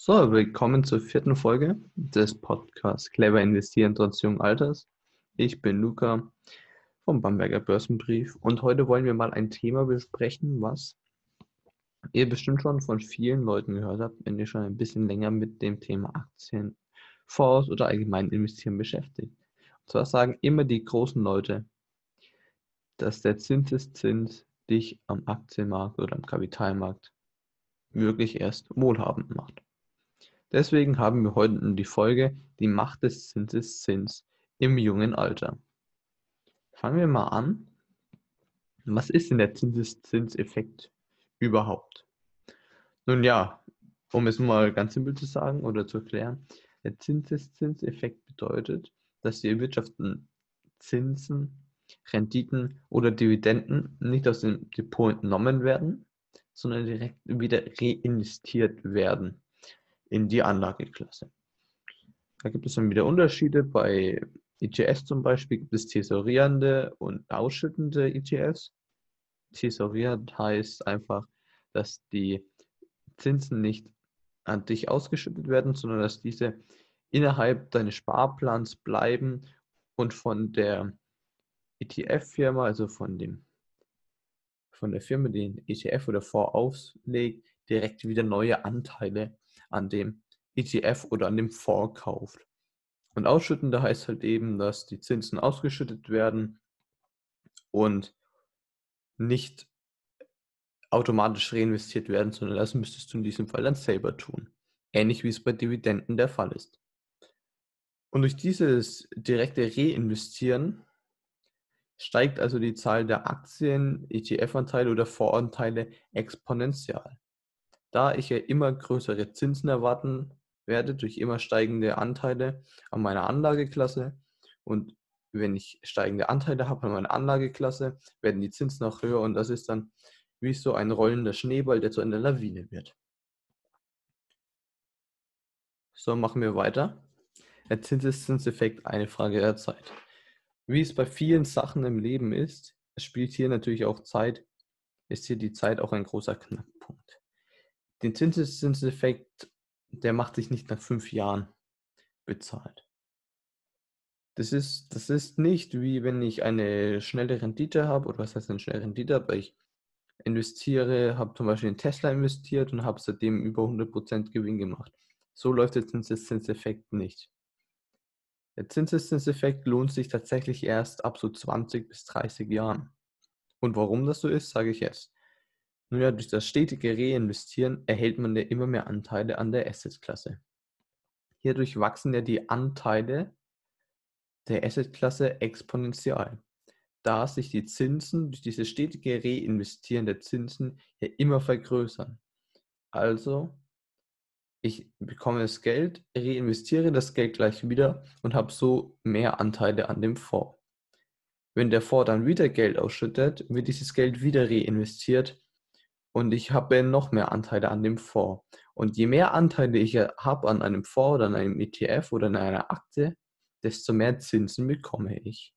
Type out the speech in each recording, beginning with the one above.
So, willkommen zur vierten Folge des Podcasts Clever investieren trotz jungen Alters. Ich bin Luca vom Bamberger Börsenbrief und heute wollen wir mal ein Thema besprechen, was ihr bestimmt schon von vielen Leuten gehört habt, wenn ihr schon ein bisschen länger mit dem Thema Aktien, Fonds oder allgemein investieren beschäftigt. Und zwar sagen immer die großen Leute, dass der Zinseszins dich am Aktienmarkt oder am Kapitalmarkt wirklich erst wohlhabend macht. Deswegen haben wir heute die Folge Die Macht des Zinseszins im jungen Alter. Fangen wir mal an. Was ist denn der Zinseszinseffekt überhaupt? Nun ja, um es mal ganz simpel zu sagen oder zu erklären, der Zinseszinseffekt bedeutet, dass die erwirtschafteten Zinsen, Renditen oder Dividenden nicht aus dem Depot entnommen werden, sondern direkt wieder reinvestiert werden in die Anlageklasse. Da gibt es dann wieder Unterschiede. Bei ETFs zum Beispiel gibt es tesorierende und ausschüttende ETFs. Tesorierend heißt einfach, dass die Zinsen nicht an dich ausgeschüttet werden, sondern dass diese innerhalb deines Sparplans bleiben und von der ETF-Firma, also von dem von der Firma, die den ETF oder Fonds auflegt, direkt wieder neue Anteile an dem ETF oder an dem Fonds kauft. Und ausschüttende heißt halt eben, dass die Zinsen ausgeschüttet werden und nicht automatisch reinvestiert werden, sondern das müsstest du in diesem Fall dann selber tun. Ähnlich wie es bei Dividenden der Fall ist. Und durch dieses direkte Reinvestieren steigt also die Zahl der Aktien, ETF-Anteile oder Voranteile exponentiell da ich ja immer größere Zinsen erwarten werde durch immer steigende Anteile an meiner Anlageklasse und wenn ich steigende Anteile habe an meiner Anlageklasse, werden die Zinsen auch höher und das ist dann wie so ein rollender Schneeball, der zu einer Lawine wird. So, machen wir weiter. Der Zinseszinseffekt, eine Frage der Zeit. Wie es bei vielen Sachen im Leben ist, spielt hier natürlich auch Zeit, ist hier die Zeit auch ein großer Knackpunkt den Zinseszinseffekt, der macht sich nicht nach fünf Jahren bezahlt. Das ist, das ist nicht wie wenn ich eine schnelle Rendite habe, oder was heißt eine schnelle Rendite, aber ich investiere, habe zum Beispiel in Tesla investiert und habe seitdem über 100% Gewinn gemacht. So läuft der Zinseszinseffekt nicht. Der Zinseszinseffekt lohnt sich tatsächlich erst ab so 20 bis 30 Jahren. Und warum das so ist, sage ich jetzt. Nun ja, durch das stetige Reinvestieren erhält man ja immer mehr Anteile an der Assetklasse. Hierdurch wachsen ja die Anteile der Assetklasse exponentiell, da sich die Zinsen durch dieses stetige Reinvestieren der Zinsen ja immer vergrößern. Also, ich bekomme das Geld, reinvestiere das Geld gleich wieder und habe so mehr Anteile an dem Fonds. Wenn der Fonds dann wieder Geld ausschüttet, wird dieses Geld wieder reinvestiert und ich habe noch mehr Anteile an dem Fonds. Und je mehr Anteile ich habe an einem Fonds oder an einem ETF oder an einer Aktie, desto mehr Zinsen bekomme ich.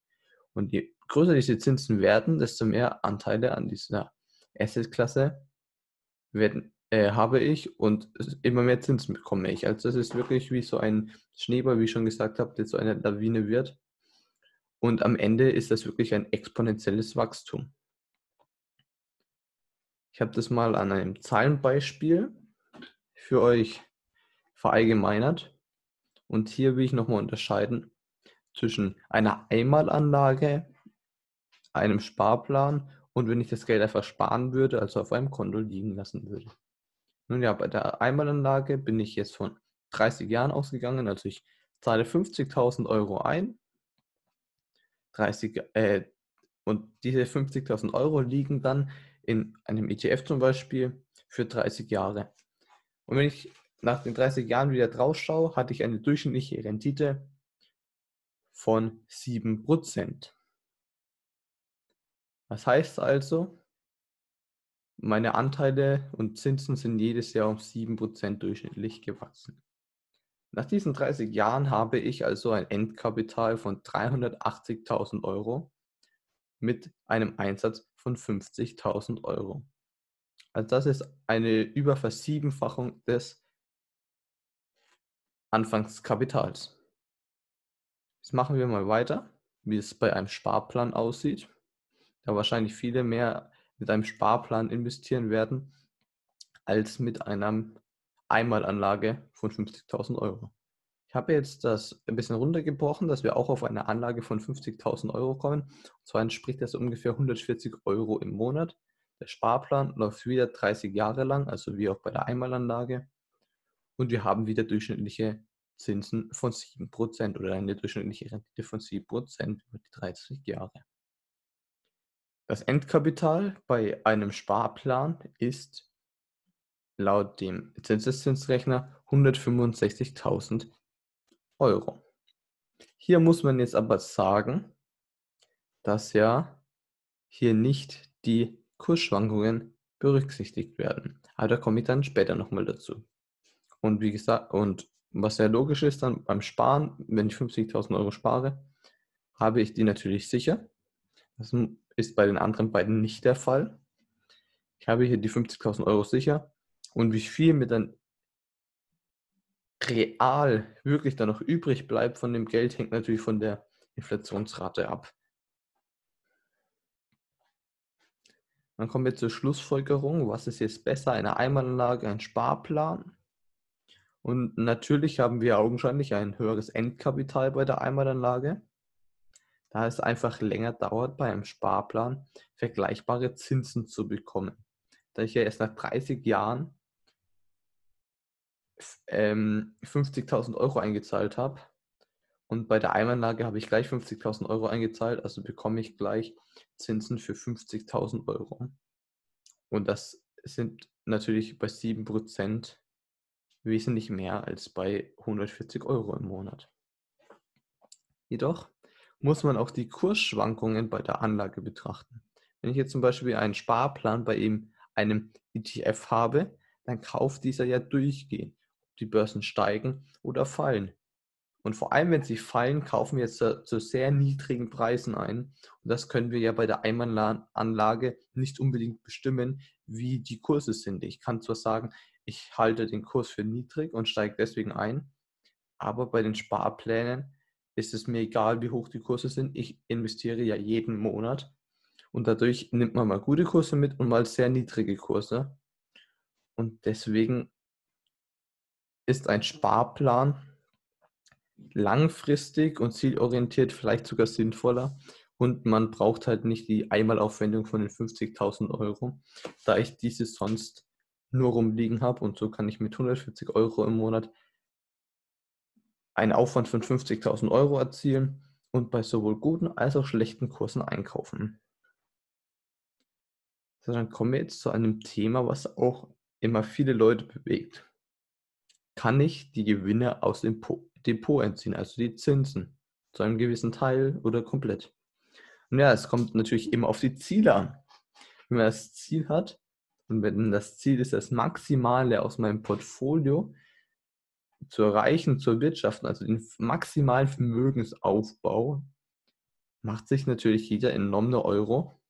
Und je größer diese Zinsen werden, desto mehr Anteile an dieser Assetklasse äh, habe ich und immer mehr Zinsen bekomme ich. Also das ist wirklich wie so ein Schneeball, wie ich schon gesagt habe, der so eine Lawine wird. Und am Ende ist das wirklich ein exponentielles Wachstum. Ich habe das mal an einem Zahlenbeispiel für euch verallgemeinert. Und hier will ich nochmal unterscheiden zwischen einer Einmalanlage, einem Sparplan und wenn ich das Geld einfach sparen würde, also auf einem Konto liegen lassen würde. Nun ja, bei der Einmalanlage bin ich jetzt von 30 Jahren ausgegangen, also ich zahle 50.000 Euro ein 30, äh, und diese 50.000 Euro liegen dann in einem ETF zum Beispiel für 30 Jahre. Und wenn ich nach den 30 Jahren wieder drauf schaue, hatte ich eine durchschnittliche Rendite von 7%. Das heißt also, meine Anteile und Zinsen sind jedes Jahr um 7% durchschnittlich gewachsen. Nach diesen 30 Jahren habe ich also ein Endkapital von 380.000 Euro mit einem Einsatz von 50.000 Euro. Also das ist eine Überversiebenfachung des Anfangskapitals. Jetzt machen wir mal weiter, wie es bei einem Sparplan aussieht. Da wahrscheinlich viele mehr mit einem Sparplan investieren werden als mit einer Einmalanlage von 50.000 Euro. Ich habe jetzt das ein bisschen runtergebrochen, dass wir auch auf eine Anlage von 50.000 Euro kommen. Und zwar entspricht das ungefähr 140 Euro im Monat. Der Sparplan läuft wieder 30 Jahre lang, also wie auch bei der Einmalanlage. Und wir haben wieder durchschnittliche Zinsen von 7% oder eine durchschnittliche Rendite von 7% über die 30 Jahre. Das Endkapital bei einem Sparplan ist laut dem Zinseszinsrechner 165.000 Euro. Hier muss man jetzt aber sagen, dass ja hier nicht die Kursschwankungen berücksichtigt werden. Aber da komme ich dann später nochmal dazu. Und wie gesagt, und was sehr logisch ist dann beim Sparen, wenn ich 50.000 Euro spare, habe ich die natürlich sicher. Das ist bei den anderen beiden nicht der Fall. Ich habe hier die 50.000 Euro sicher und wie viel mir dann real wirklich dann noch übrig bleibt von dem Geld, hängt natürlich von der Inflationsrate ab. Dann kommen wir zur Schlussfolgerung. Was ist jetzt besser? Eine Einmalanlage, ein Sparplan? Und natürlich haben wir augenscheinlich ein höheres Endkapital bei der Einmalanlage, da es einfach länger dauert, bei einem Sparplan vergleichbare Zinsen zu bekommen. Da ich ja erst nach 30 Jahren ähm, 50.000 Euro eingezahlt habe. Und bei der Einmalanlage habe ich gleich 50.000 Euro eingezahlt, also bekomme ich gleich Zinsen für 50.000 Euro. Und das sind natürlich bei 7% wesentlich mehr als bei 140 Euro im Monat. Jedoch muss man auch die Kursschwankungen bei der Anlage betrachten. Wenn ich jetzt zum Beispiel einen Sparplan bei einem ETF habe, dann kauft dieser ja durchgehend die Börsen steigen oder fallen. Und vor allem, wenn sie fallen, kaufen wir jetzt zu, sehr niedrigen Preisen ein. Und das können wir ja bei der Einmalanlage nicht unbedingt bestimmen, wie die Kurse sind. Ich kann zwar sagen, ich halte den Kurs für niedrig und steige deswegen ein, aber bei den Sparplänen ist es mir egal, wie hoch die Kurse sind. Ich investiere ja jeden Monat und dadurch nimmt man mal gute Kurse mit und mal sehr niedrige Kurse. Und deswegen ist ein Sparplan langfristig und zielorientiert vielleicht sogar sinnvoller. Und man braucht halt nicht die Einmalaufwendung von den 50.000 Euro, da ich diese sonst nur rumliegen habe. Und so kann ich mit 140 Euro im Monat einen Aufwand von 50.000 Euro erzielen und bei sowohl guten als auch schlechten Kursen einkaufen. So, dann kommen wir jetzt zu einem Thema, was auch immer viele Leute bewegt kann ich die Gewinne aus dem Depot entziehen, also die Zinsen, zu einem gewissen Teil oder komplett. Und ja, es kommt natürlich immer auf die Ziele an. Wenn man das Ziel hat, und wenn das Ziel ist, das Maximale aus meinem Portfolio zu erreichen, zu wirtschaften, also den maximalen Vermögensaufbau, macht sich natürlich jeder enorme Euro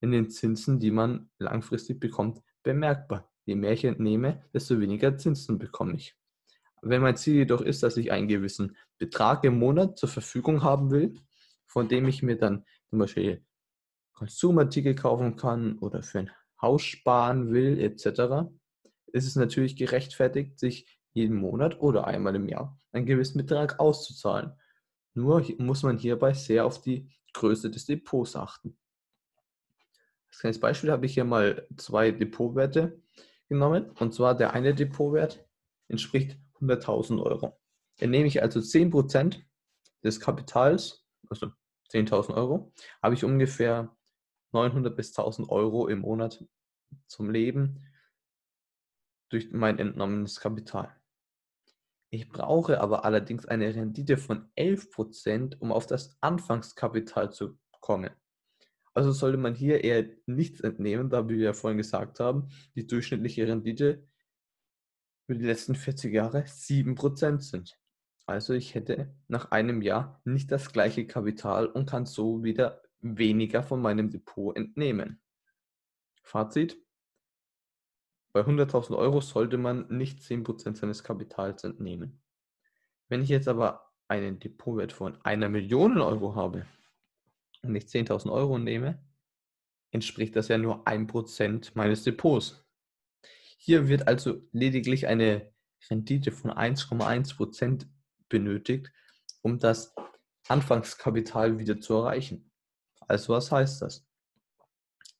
in den Zinsen, die man langfristig bekommt, bemerkbar. Je mehr ich entnehme, desto weniger Zinsen bekomme ich. Wenn mein Ziel jedoch ist, dass ich einen gewissen Betrag im Monat zur Verfügung haben will, von dem ich mir dann zum Beispiel Konsumartikel kaufen kann oder für ein Haus sparen will, etc., ist es natürlich gerechtfertigt, sich jeden Monat oder einmal im Jahr einen gewissen Betrag auszuzahlen. Nur muss man hierbei sehr auf die Größe des Depots achten. Als kleines Beispiel habe ich hier mal zwei Depotwerte genommen. Und zwar der eine Depotwert entspricht 100.000 Euro. Dann nehme ich also 10% des Kapitals, also 10.000 Euro, habe ich ungefähr 900 bis 1000 Euro im Monat zum Leben durch mein entnommenes Kapital. Ich brauche aber allerdings eine Rendite von 11%, um auf das Anfangskapital zu kommen. Also sollte man hier eher nichts entnehmen, da wir ja vorhin gesagt haben, die durchschnittliche Rendite für die letzten 40 Jahre 7% sind. Also ich hätte nach einem Jahr nicht das gleiche Kapital und kann so wieder weniger von meinem Depot entnehmen. Fazit. Bei 100.000 Euro sollte man nicht 10% seines Kapitals entnehmen. Wenn ich jetzt aber einen Depotwert von einer Million Euro habe und ich 10.000 Euro nehme, entspricht das ja nur 1% meines Depots. Hier wird also lediglich eine Rendite von 1,1% benötigt, um das Anfangskapital wieder zu erreichen. Also was heißt das?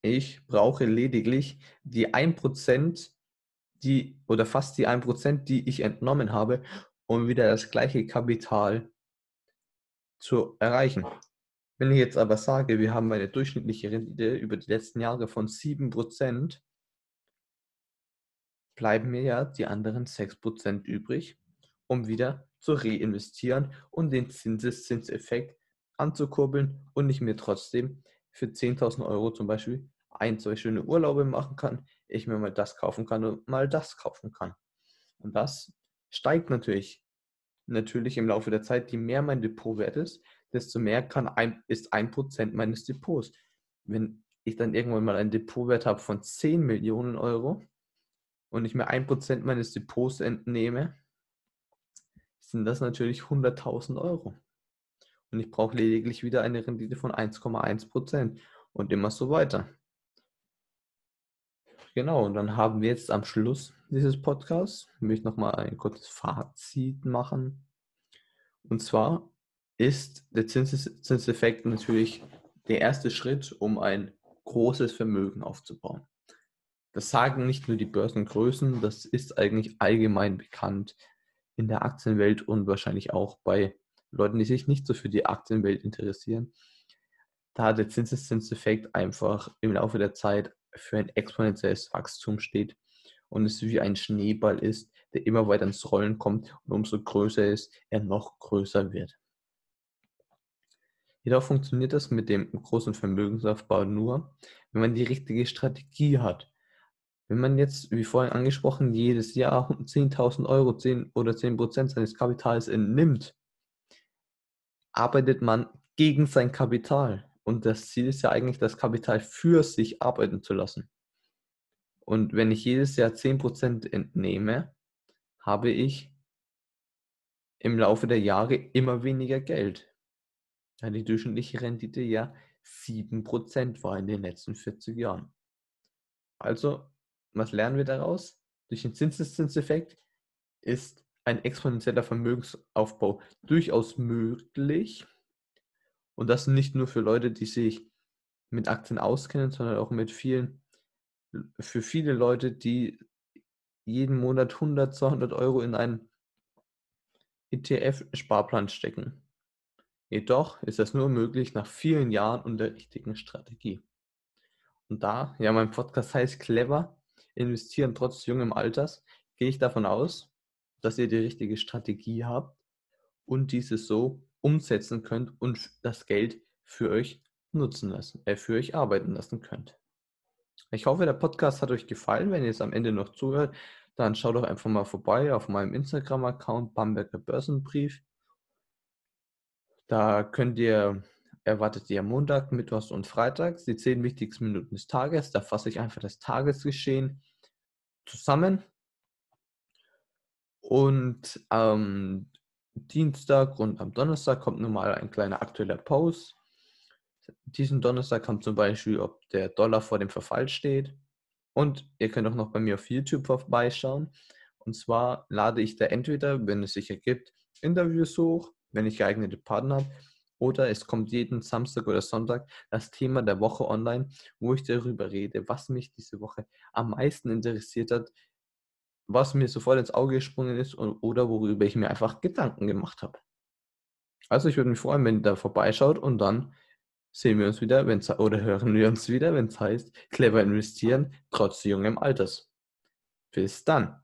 Ich brauche lediglich die 1%, die oder fast die 1%, die ich entnommen habe, um wieder das gleiche Kapital zu erreichen. Wenn ich jetzt aber sage, wir haben eine durchschnittliche Rendite über die letzten Jahre von 7%, bleiben mir ja die anderen 6% übrig, um wieder zu reinvestieren und den Zinseszinseffekt anzukurbeln und ich mir trotzdem für 10.000 Euro zum Beispiel ein, zwei schöne Urlaube machen kann, ich mir mal das kaufen kann und mal das kaufen kann. Und das steigt natürlich, natürlich im Laufe der Zeit. Je mehr mein Depot wert ist, desto mehr kann ein, ist ein Prozent meines Depots. Wenn ich dann irgendwann mal einen Depotwert habe von 10 Millionen Euro und ich mir ein Prozent meines Depots entnehme, sind das natürlich 100.000 Euro. Und ich brauche lediglich wieder eine Rendite von 1,1 Prozent und immer so weiter. Genau, und dann haben wir jetzt am Schluss dieses Podcasts, möchte ich nochmal ein kurzes Fazit machen. Und zwar ist der Zinseffekt natürlich der erste Schritt, um ein großes Vermögen aufzubauen. Das sagen nicht nur die Börsengrößen, das ist eigentlich allgemein bekannt in der Aktienwelt und wahrscheinlich auch bei Leuten, die sich nicht so für die Aktienwelt interessieren. Da der Zinseszinseffekt einfach im Laufe der Zeit für ein exponentielles Wachstum steht und es wie ein Schneeball ist, der immer weiter ins Rollen kommt und umso größer ist, er noch größer wird. Jedoch funktioniert das mit dem großen Vermögensaufbau nur, wenn man die richtige Strategie hat. Wenn man jetzt, wie vorhin angesprochen, jedes Jahr 10.000 Euro 10 oder 10% seines Kapitals entnimmt, arbeitet man gegen sein Kapital. Und das Ziel ist ja eigentlich, das Kapital für sich arbeiten zu lassen. Und wenn ich jedes Jahr 10% entnehme, habe ich im Laufe der Jahre immer weniger Geld. Da die durchschnittliche Rendite ja 7% war in den letzten 40 Jahren. Also, was lernen wir daraus? Durch den Zinseszinseffekt ist ein exponentieller Vermögensaufbau durchaus möglich. Und das nicht nur für Leute, die sich mit Aktien auskennen, sondern auch mit vielen, für viele Leute, die jeden Monat 100, 200 Euro in einen ETF-Sparplan stecken. Jedoch ist das nur möglich nach vielen Jahren und der richtigen Strategie. Und da, ja, mein Podcast heißt clever, investieren trotz jungem Alters, gehe ich davon aus, dass ihr die richtige Strategie habt und diese so umsetzen könnt und das Geld für euch nutzen lassen, äh, für euch arbeiten lassen könnt. Ich hoffe, der Podcast hat euch gefallen. Wenn ihr es am Ende noch zuhört, dann schaut doch einfach mal vorbei auf meinem Instagram-Account Bamberger Börsenbrief. Da könnt ihr, erwartet ihr Montag, Mittwochs und Freitags die zehn wichtigsten Minuten des Tages. Da fasse ich einfach das Tagesgeschehen zusammen. Und am Dienstag und am Donnerstag kommt normal ein kleiner aktueller Post. Diesen Donnerstag kommt zum Beispiel, ob der Dollar vor dem Verfall steht. Und ihr könnt auch noch bei mir auf YouTube vorbeischauen. Und zwar lade ich da entweder, wenn es sich ergibt, Interviews hoch wenn ich geeignete Partner habe. Oder es kommt jeden Samstag oder Sonntag das Thema der Woche online, wo ich darüber rede, was mich diese Woche am meisten interessiert hat, was mir sofort ins Auge gesprungen ist oder worüber ich mir einfach Gedanken gemacht habe. Also ich würde mich freuen, wenn ihr da vorbeischaut und dann sehen wir uns wieder, wenn's, oder hören wir uns wieder, wenn es heißt, clever investieren trotz jungem Alters. Bis dann.